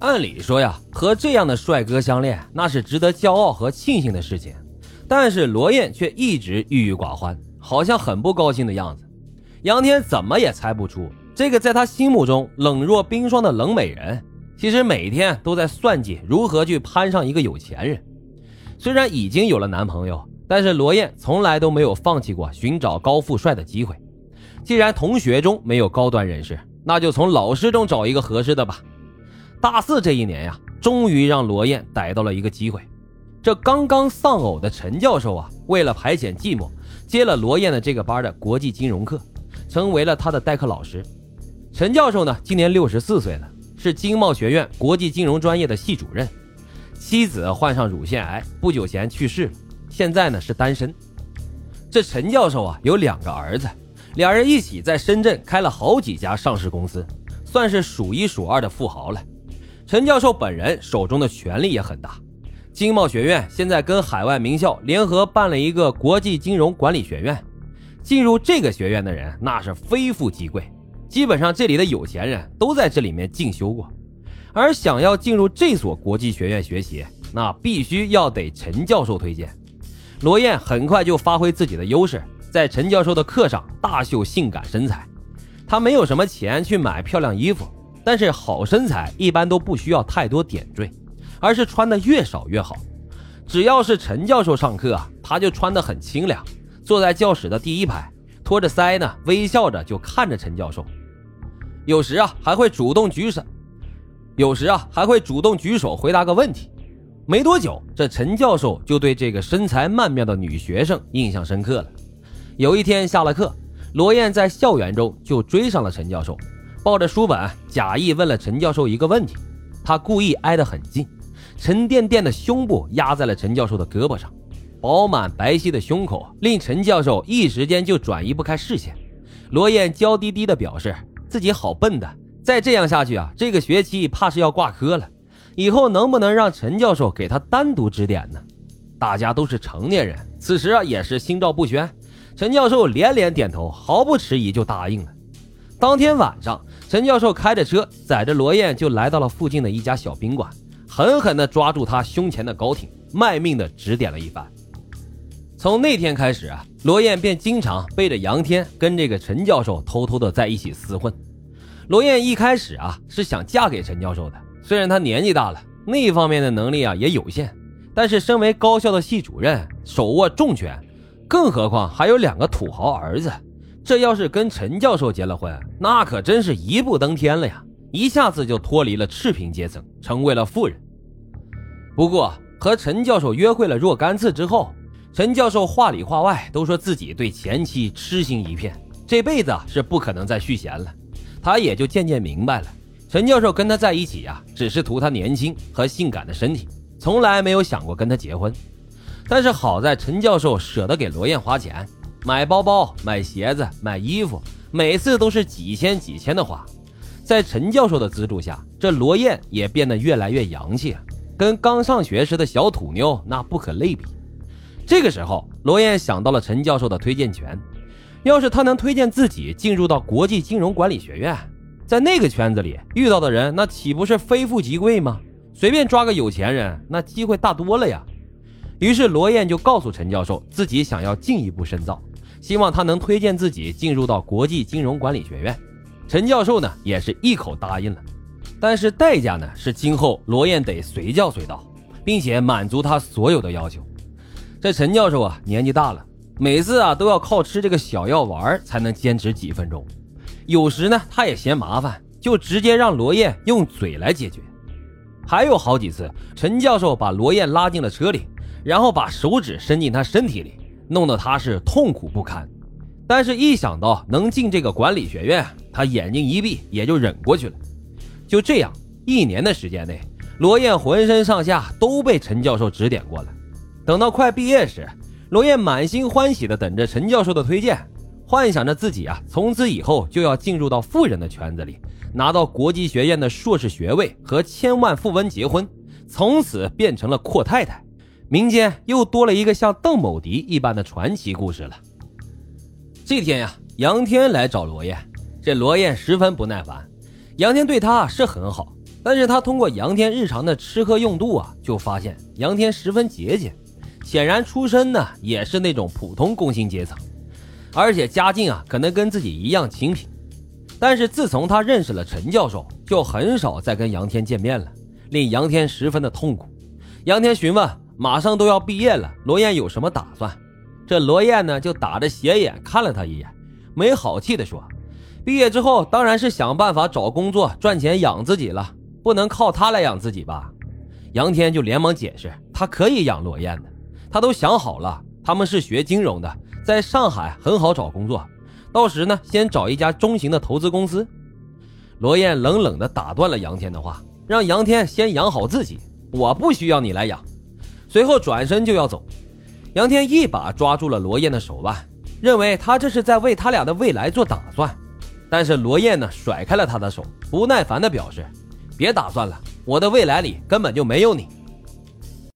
按理说呀，和这样的帅哥相恋，那是值得骄傲和庆幸的事情。但是罗燕却一直郁郁寡欢，好像很不高兴的样子。杨天怎么也猜不出，这个在他心目中冷若冰霜的冷美人，其实每天都在算计如何去攀上一个有钱人。虽然已经有了男朋友，但是罗燕从来都没有放弃过寻找高富帅的机会。既然同学中没有高端人士，那就从老师中找一个合适的吧。大四这一年呀，终于让罗燕逮到了一个机会。这刚刚丧偶的陈教授啊，为了排遣寂寞，接了罗燕的这个班的国际金融课，成为了他的代课老师。陈教授呢，今年六十四岁了，是经贸学院国际金融专业的系主任。妻子患上乳腺癌，不久前去世了，现在呢是单身。这陈教授啊，有两个儿子，两人一起在深圳开了好几家上市公司，算是数一数二的富豪了。陈教授本人手中的权力也很大，经贸学院现在跟海外名校联合办了一个国际金融管理学院，进入这个学院的人那是非富即贵，基本上这里的有钱人都在这里面进修过，而想要进入这所国际学院学习，那必须要得陈教授推荐。罗燕很快就发挥自己的优势，在陈教授的课上大秀性感身材，他没有什么钱去买漂亮衣服。但是好身材一般都不需要太多点缀，而是穿的越少越好。只要是陈教授上课，他就穿得很清凉，坐在教室的第一排，托着腮呢，微笑着就看着陈教授。有时啊，还会主动举手，有时啊，还会主动举手回答个问题。没多久，这陈教授就对这个身材曼妙的女学生印象深刻了。有一天下了课，罗燕在校园中就追上了陈教授。抱着书本，假意问了陈教授一个问题。他故意挨得很近，沉甸甸的胸部压在了陈教授的胳膊上，饱满白皙的胸口令陈教授一时间就转移不开视线。罗燕娇滴滴地表示自己好笨的，再这样下去啊，这个学期怕是要挂科了。以后能不能让陈教授给他单独指点呢？大家都是成年人，此时啊也是心照不宣。陈教授连连点头，毫不迟疑就答应了。当天晚上，陈教授开着车载着罗燕就来到了附近的一家小宾馆，狠狠地抓住他胸前的高挺，卖命地指点了一番。从那天开始啊，罗燕便经常背着杨天跟这个陈教授偷偷的在一起厮混。罗燕一开始啊是想嫁给陈教授的，虽然他年纪大了，那方面的能力啊也有限，但是身为高校的系主任，手握重权，更何况还有两个土豪儿子。这要是跟陈教授结了婚，那可真是一步登天了呀！一下子就脱离了赤贫阶层，成为了富人。不过和陈教授约会了若干次之后，陈教授话里话外都说自己对前妻痴心一片，这辈子是不可能再续弦了。他也就渐渐明白了，陈教授跟他在一起呀，只是图他年轻和性感的身体，从来没有想过跟他结婚。但是好在陈教授舍得给罗燕花钱。买包包、买鞋子、买衣服，每次都是几千几千的花。在陈教授的资助下，这罗燕也变得越来越洋气，跟刚上学时的小土妞那不可类比。这个时候，罗燕想到了陈教授的推荐权，要是他能推荐自己进入到国际金融管理学院，在那个圈子里遇到的人，那岂不是非富即贵吗？随便抓个有钱人，那机会大多了呀。于是罗燕就告诉陈教授，自己想要进一步深造。希望他能推荐自己进入到国际金融管理学院，陈教授呢也是一口答应了，但是代价呢是今后罗燕得随叫随到，并且满足他所有的要求。这陈教授啊年纪大了，每次啊都要靠吃这个小药丸才能坚持几分钟，有时呢他也嫌麻烦，就直接让罗燕用嘴来解决。还有好几次，陈教授把罗燕拉进了车里，然后把手指伸进他身体里。弄得他是痛苦不堪，但是一想到能进这个管理学院，他眼睛一闭也就忍过去了。就这样，一年的时间内，罗燕浑身上下都被陈教授指点过了。等到快毕业时，罗燕满心欢喜地等着陈教授的推荐，幻想着自己啊，从此以后就要进入到富人的圈子里，拿到国际学院的硕士学位和千万富翁结婚，从此变成了阔太太。民间又多了一个像邓某迪一般的传奇故事了。这天呀，杨天来找罗燕，这罗燕十分不耐烦。杨天对他是很好，但是他通过杨天日常的吃喝用度啊，就发现杨天十分节俭，显然出身呢也是那种普通工薪阶层，而且家境啊可能跟自己一样清贫。但是自从他认识了陈教授，就很少再跟杨天见面了，令杨天十分的痛苦。杨天询问：“马上都要毕业了，罗燕有什么打算？”这罗燕呢就打着斜眼看了他一眼，没好气的说：“毕业之后当然是想办法找工作赚钱养自己了，不能靠他来养自己吧？”杨天就连忙解释：“他可以养罗燕的，他都想好了，他们是学金融的，在上海很好找工作。”到时呢，先找一家中型的投资公司。罗燕冷冷地打断了杨天的话，让杨天先养好自己，我不需要你来养。随后转身就要走，杨天一把抓住了罗燕的手腕，认为他这是在为他俩的未来做打算。但是罗燕呢，甩开了他的手，不耐烦的表示：“别打算了，我的未来里根本就没有你。”